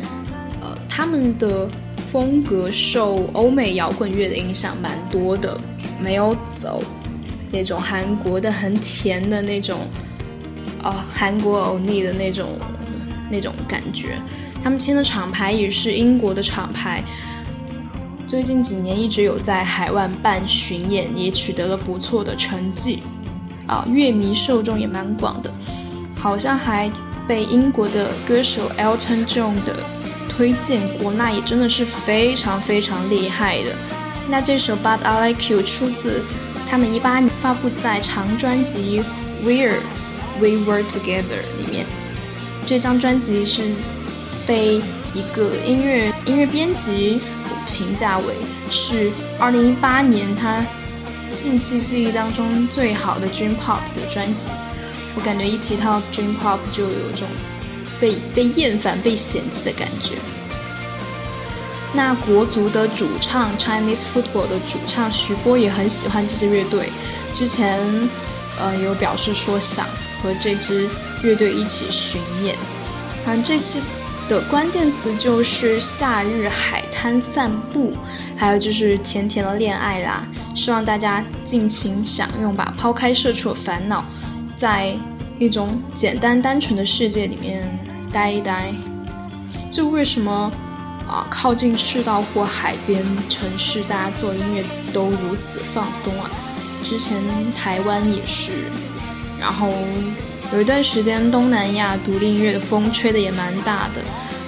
呃他们的风格受欧美摇滚乐的影响蛮多的，没有走那种韩国的很甜的那种，哦，韩国欧尼的那种那种感觉。他们签的厂牌也是英国的厂牌，最近几年一直有在海外办巡演，也取得了不错的成绩，啊，乐迷受众也蛮广的，好像还被英国的歌手 Elton John 的。推荐过，那也真的是非常非常厉害的。那这首《But I Like You》出自他们一八年发布在长专辑《Where We Were Together》里面。这张专辑是被一个音乐音乐编辑评价为是二零一八年他近期记忆当中最好的 Dream Pop 的专辑。我感觉一提到 Dream Pop 就有一种。被被厌烦、被嫌弃的感觉。那国足的主唱 Chinese Football 的主唱徐波也很喜欢这支乐队，之前呃有表示说想和这支乐队一起巡演。啊，这期的关键词就是夏日海滩散步，还有就是甜甜的恋爱啦。希望大家尽情享用吧，抛开社畜烦恼，在一种简单单纯的世界里面。待一待，就为什么啊？靠近赤道或海边城市，大家做音乐都如此放松啊？之前台湾也是，然后有一段时间东南亚独立音乐的风吹的也蛮大的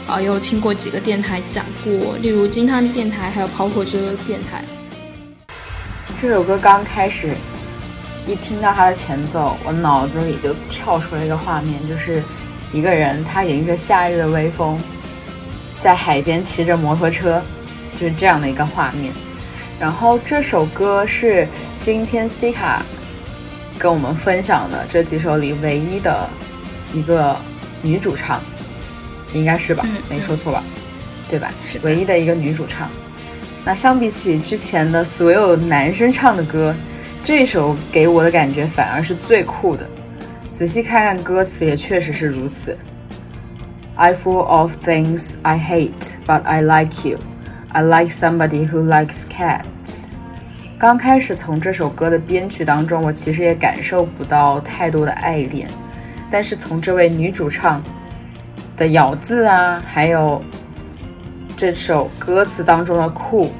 啊。有听过几个电台讲过，例如金汤电台，还有跑火车电台。这首歌刚开始一听到它的前奏，我脑子里就跳出了一个画面，就是。一个人，他迎着夏日的微风，在海边骑着摩托车，就是这样的一个画面。然后这首歌是今天 C 卡跟我们分享的这几首里唯一的一个女主唱，应该是吧？没说错吧？对吧？是唯一的一个女主唱。那相比起之前的所有男生唱的歌，这首给我的感觉反而是最酷的。仔细看看歌词，也确实是如此。I full of things I hate, but I like you. I like somebody who likes cats. 刚开始从这首歌的编曲当中，我其实也感受不到太多的爱恋，但是从这位女主唱的咬字啊，还有这首歌词当中的酷，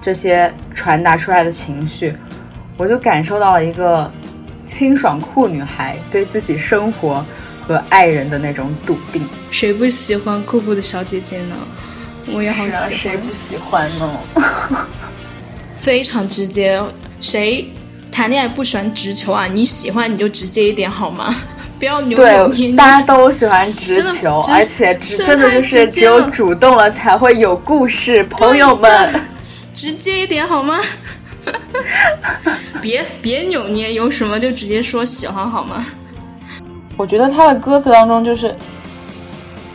这些传达出来的情绪，我就感受到了一个。清爽酷女孩对自己生活和爱人的那种笃定，谁不喜欢酷酷的小姐姐呢？我也好喜欢。谁不喜欢呢？非常直接，谁谈恋爱不喜欢直球啊？你喜欢你就直接一点好吗？不要扭扭捏捏。大家都喜欢直球，而且直真的就是只有主动了才会有故事，朋友们，直接一点好吗？别别扭捏，有什么就直接说喜欢好吗？我觉得他的歌词当中，就是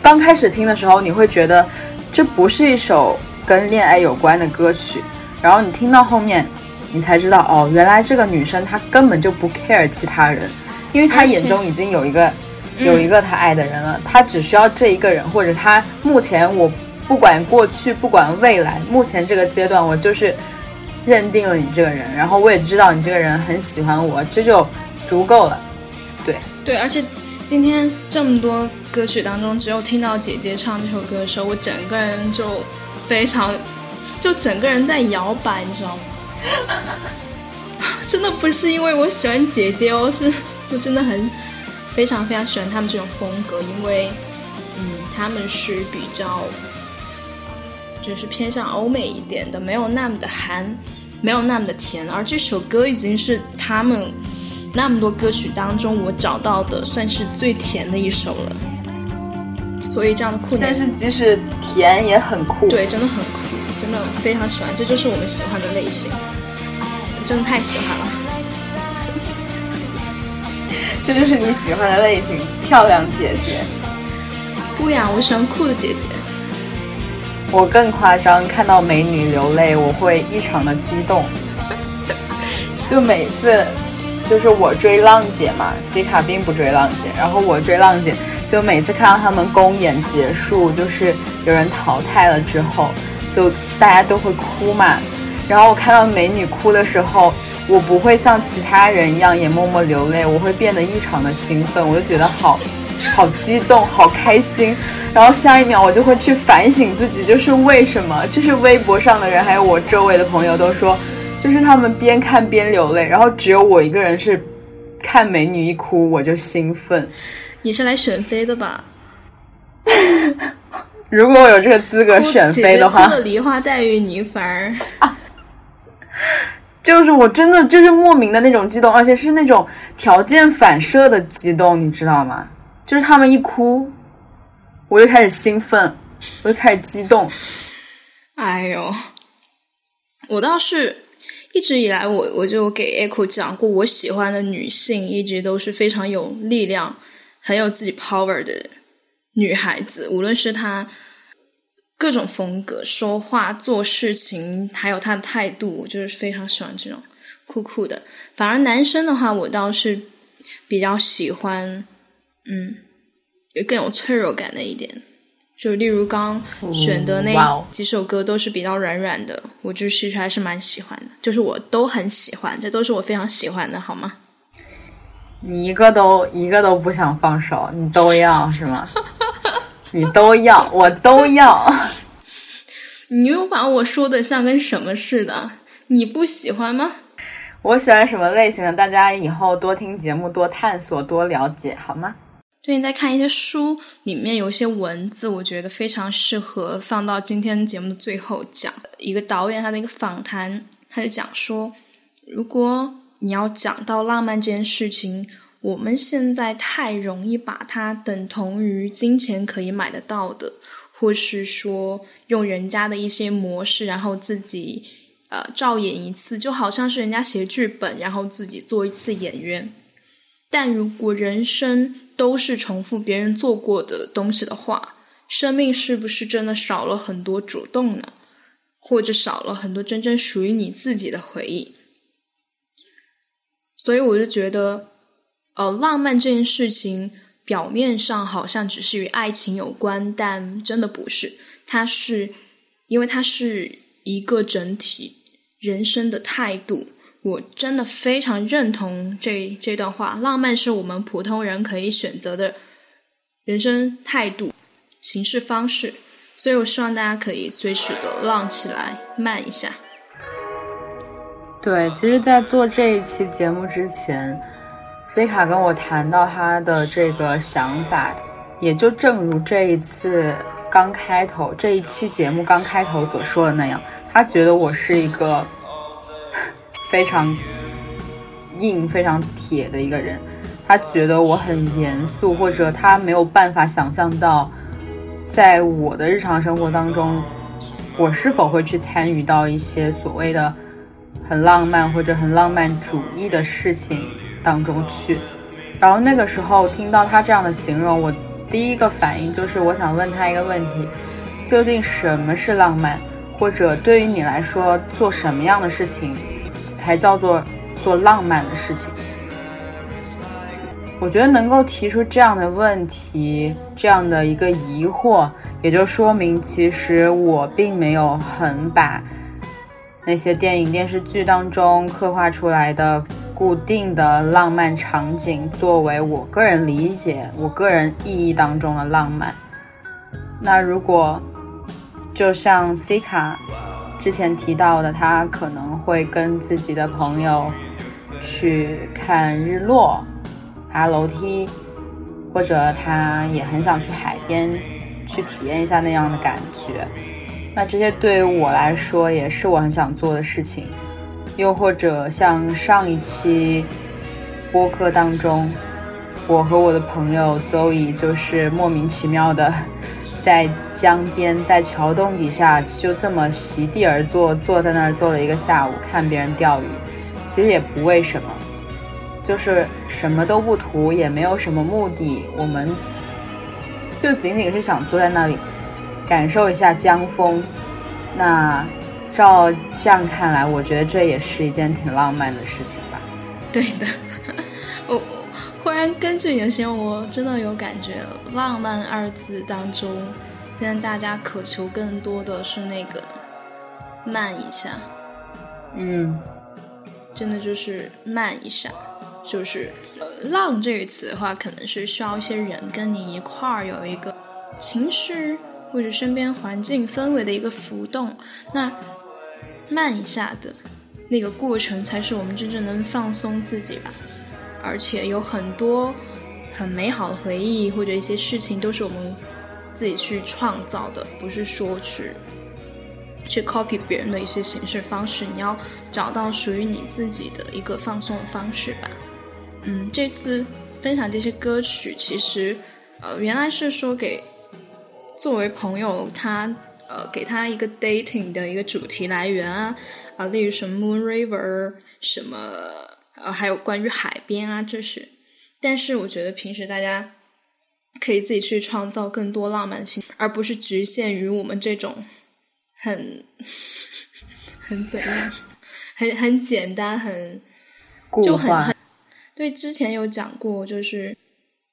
刚开始听的时候，你会觉得这不是一首跟恋爱有关的歌曲，然后你听到后面，你才知道哦，原来这个女生她根本就不 care 其他人，因为她眼中已经有一个有一个她爱的人了，她只需要这一个人，或者她目前我不管过去不管未来，目前这个阶段我就是。认定了你这个人，然后我也知道你这个人很喜欢我，这就足够了。对，而且今天这么多歌曲当中，只有听到姐姐唱这首歌的时候，我整个人就非常，就整个人在摇摆，你知道吗？真的不是因为我喜欢姐姐哦，是我真的很非常非常喜欢他们这种风格，因为嗯，他们是比较就是偏向欧美一点的，没有那么的韩，没有那么的甜。而这首歌已经是他们那么多歌曲当中我找到的算是最甜的一首了。所以这样的酷，但是即使甜也很酷，对，真的很酷，真的非常喜欢，这就是我们喜欢的类型。真的太喜欢了，这就是你喜欢的类型，漂亮姐姐。不呀，我喜欢酷的姐姐。我更夸张，看到美女流泪，我会异常的激动。就每次，就是我追浪姐嘛，C 卡并不追浪姐，然后我追浪姐，就每次看到他们公演结束，就是有人淘汰了之后，就大家都会哭嘛。然后我看到美女哭的时候，我不会像其他人一样也默默流泪，我会变得异常的兴奋，我就觉得好，好激动，好开心。然后下一秒我就会去反省自己，就是为什么？就是微博上的人还有我周围的朋友都说，就是他们边看边流泪，然后只有我一个人是看美女一哭我就兴奋。你是来选妃的吧？如果我有这个资格选妃的话，哭的梨花带雨，你反而啊。就是我真的就是莫名的那种激动，而且是那种条件反射的激动，你知道吗？就是他们一哭，我就开始兴奋，我就开始激动。哎呦，我倒是一直以来，我我就给 Echo 讲过，我喜欢的女性一直都是非常有力量、很有自己 power 的女孩子，无论是她。各种风格，说话、做事情，还有她的态度，我就是非常喜欢这种酷酷的。反而男生的话，我倒是比较喜欢，嗯，更有脆弱感的一点。就例如刚选的那几首歌，都是比较软软的，我就其实还是蛮喜欢的。就是我都很喜欢，这都是我非常喜欢的，好吗？你一个都一个都不想放手，你都要是吗？你都要，我都要。你又把我说的像跟什么似的？你不喜欢吗？我喜欢什么类型的？大家以后多听节目，多探索，多了解，好吗？最近在看一些书，里面有一些文字，我觉得非常适合放到今天节目的最后讲。一个导演他的一个访谈，他就讲说，如果你要讲到浪漫这件事情。我们现在太容易把它等同于金钱可以买得到的，或是说用人家的一些模式，然后自己呃照演一次，就好像是人家写剧本，然后自己做一次演员。但如果人生都是重复别人做过的东西的话，生命是不是真的少了很多主动呢？或者少了很多真正属于你自己的回忆？所以我就觉得。呃，浪漫这件事情表面上好像只是与爱情有关，但真的不是。它是因为它是一个整体人生的态度。我真的非常认同这这段话。浪漫是我们普通人可以选择的人生态度、行事方式。所以我希望大家可以随时的浪起来，慢一下。对，其实，在做这一期节目之前。C 卡跟我谈到他的这个想法，也就正如这一次刚开头这一期节目刚开头所说的那样，他觉得我是一个非常硬、非常铁的一个人，他觉得我很严肃，或者他没有办法想象到，在我的日常生活当中，我是否会去参与到一些所谓的很浪漫或者很浪漫主义的事情。当中去，然后那个时候听到他这样的形容，我第一个反应就是我想问他一个问题：究竟什么是浪漫？或者对于你来说，做什么样的事情才叫做做浪漫的事情？我觉得能够提出这样的问题，这样的一个疑惑，也就说明其实我并没有很把那些电影电视剧当中刻画出来的。固定的浪漫场景，作为我个人理解、我个人意义当中的浪漫。那如果就像 C 卡之前提到的，他可能会跟自己的朋友去看日落、爬楼梯，或者他也很想去海边去体验一下那样的感觉。那这些对于我来说也是我很想做的事情。又或者像上一期播客当中，我和我的朋友邹乙就是莫名其妙的。在江边，在桥洞底下，就这么席地而坐，坐在那儿坐了一个下午，看别人钓鱼。其实也不为什么，就是什么都不图，也没有什么目的，我们就仅仅是想坐在那里，感受一下江风。那照这样看来，我觉得这也是一件挺浪漫的事情吧。对的，我。忽然根据你的形容，我真的有感觉，“浪漫”二字当中，现在大家渴求更多的是那个慢一下。嗯，真的就是慢一下，就是呃，“浪”这个词的话，可能是需要一些人跟你一块儿有一个情绪或者身边环境氛围的一个浮动，那慢一下的那个过程，才是我们真正能放松自己吧。而且有很多很美好的回忆，或者一些事情都是我们自己去创造的，不是说去去 copy 别人的一些形式方式。你要找到属于你自己的一个放松的方式吧。嗯，这次分享这些歌曲，其实呃原来是说给作为朋友他呃给他一个 dating 的一个主题来源啊啊，例如什么 Moon River 什么。呃，还有关于海边啊，这是，但是我觉得平时大家可以自己去创造更多浪漫性，而不是局限于我们这种很很怎样，很很简单，很就很很对。之前有讲过，就是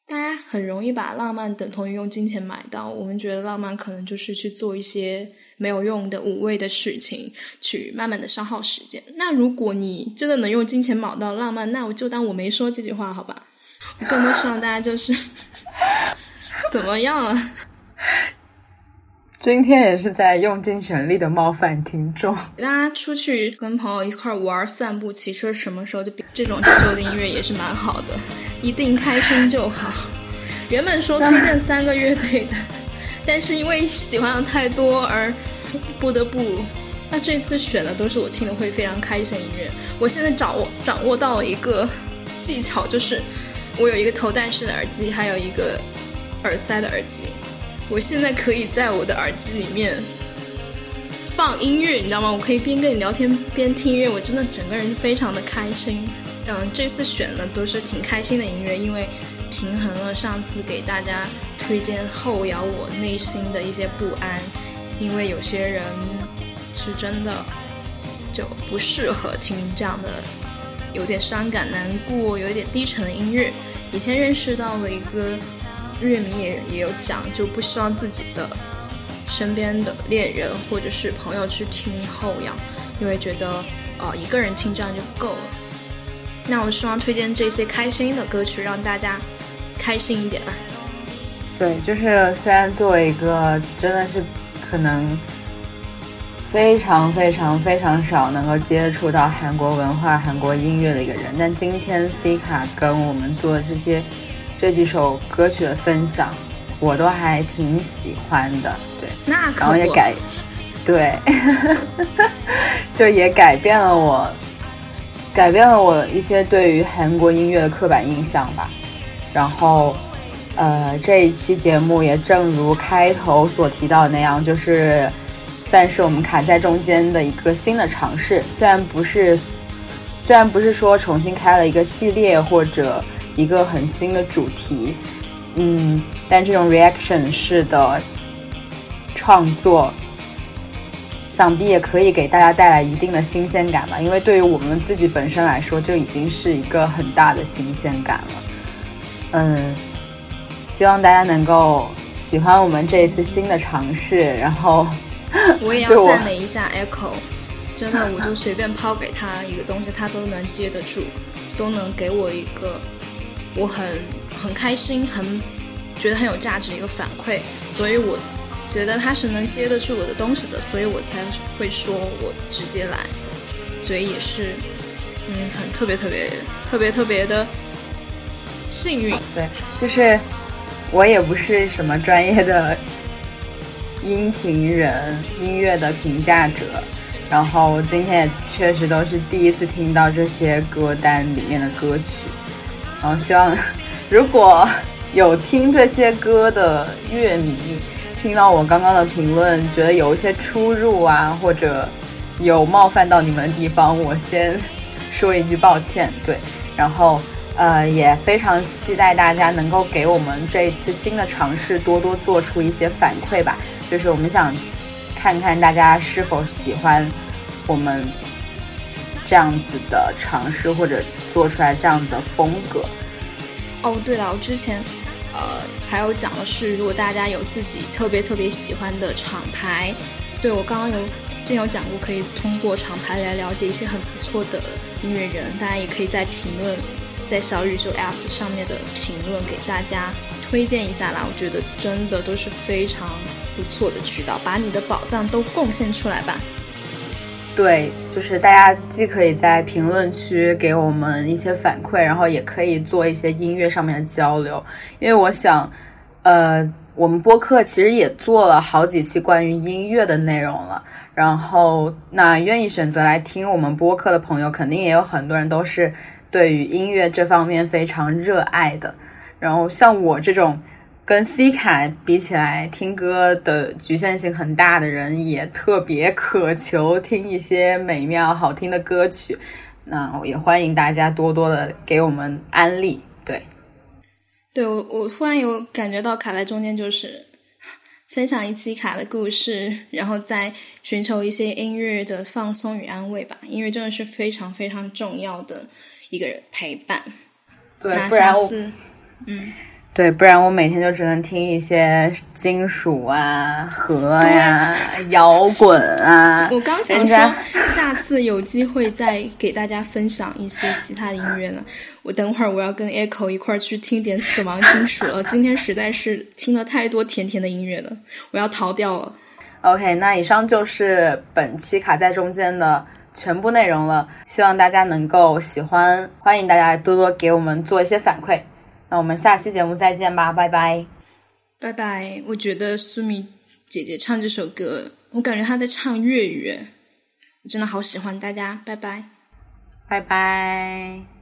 大家很容易把浪漫等同于用金钱买到，我们觉得浪漫可能就是去做一些。没有用的无谓的事情，去慢慢的消耗时间。那如果你真的能用金钱买到浪漫，那我就当我没说这句话，好吧？我更多希望大家就是 怎么样啊？今天也是在用尽全力的冒犯听众。大家出去跟朋友一块玩、散步、骑车，什么时候就这种气候的音乐也是蛮好的，一定开心就好。原本说推荐三个乐队的。但是因为喜欢的太多而不得不，那这次选的都是我听的会非常开心的音乐。我现在掌握掌握到了一个技巧，就是我有一个头戴式的耳机，还有一个耳塞的耳机。我现在可以在我的耳机里面放音乐，你知道吗？我可以边跟你聊天边听音乐，我真的整个人非常的开心。嗯，这次选的都是挺开心的音乐，因为。平衡了上次给大家推荐后摇我内心的一些不安，因为有些人是真的就不适合听这样的有点伤感、难过、有一点低沉的音乐。以前认识到了一个乐迷也也有讲，就不希望自己的身边的恋人或者是朋友去听后摇，因为觉得呃一个人听这样就够了。那我希望推荐这些开心的歌曲，让大家。开心一点啊！对，就是虽然作为一个真的是可能非常非常非常少能够接触到韩国文化、韩国音乐的一个人，但今天 C 卡跟我们做这些这几首歌曲的分享，我都还挺喜欢的。对，那然后也改，对，就也改变了我，改变了我一些对于韩国音乐的刻板印象吧。然后，呃，这一期节目也正如开头所提到的那样，就是算是我们卡在中间的一个新的尝试。虽然不是，虽然不是说重新开了一个系列或者一个很新的主题，嗯，但这种 reaction 式的创作，想必也可以给大家带来一定的新鲜感吧。因为对于我们自己本身来说，就已经是一个很大的新鲜感了。嗯，希望大家能够喜欢我们这一次新的尝试，然后 我也要赞美一下 Echo，真的，我就随便抛给他一个东西，他都能接得住，都能给我一个我很很开心、很觉得很有价值的一个反馈，所以我觉得他是能接得住我的东西的，所以我才会说我直接来，所以也是，嗯，很特别特别特别特别的幸运。对，就是我也不是什么专业的音频人，音乐的评价者，然后今天也确实都是第一次听到这些歌单里面的歌曲，然后希望 如果有听这些歌的乐迷。听到我刚刚的评论，觉得有一些出入啊，或者有冒犯到你们的地方，我先 说一句抱歉。对，然后呃也非常期待大家能够给我们这一次新的尝试多多做出一些反馈吧。就是我们想看看大家是否喜欢我们这样子的尝试，或者做出来这样的风格。哦，对了，我之前。呃，还有讲的是，如果大家有自己特别特别喜欢的厂牌，对我刚刚有之前有讲过，可以通过厂牌来了解一些很不错的音乐人。大家也可以在评论，在小宇宙 App 上面的评论给大家推荐一下啦。我觉得真的都是非常不错的渠道，把你的宝藏都贡献出来吧。对，就是大家既可以在评论区给我们一些反馈，然后也可以做一些音乐上面的交流。因为我想，呃，我们播客其实也做了好几期关于音乐的内容了。然后，那愿意选择来听我们播客的朋友，肯定也有很多人都是对于音乐这方面非常热爱的。然后，像我这种。跟 C 卡比起来，听歌的局限性很大的人也特别渴求听一些美妙好听的歌曲。那我也欢迎大家多多的给我们安利。对，对我我突然有感觉到卡在中间，就是分享一期卡的故事，然后再寻求一些音乐的放松与安慰吧。音乐真的是非常非常重要的一个人陪伴。对，那下次，嗯。对，不然我每天就只能听一些金属啊、和呀、摇滚啊。我刚想说，下次有机会再给大家分享一些其他的音乐呢。我等会儿我要跟 Echo 一块儿去听点死亡金属了。今天实在是听了太多甜甜的音乐了，我要逃掉了。OK，那以上就是本期卡在中间的全部内容了，希望大家能够喜欢，欢迎大家多多给我们做一些反馈。那我们下期节目再见吧，拜拜，拜拜。我觉得苏米姐姐唱这首歌，我感觉她在唱粤语，我真的好喜欢。大家，拜拜，拜拜。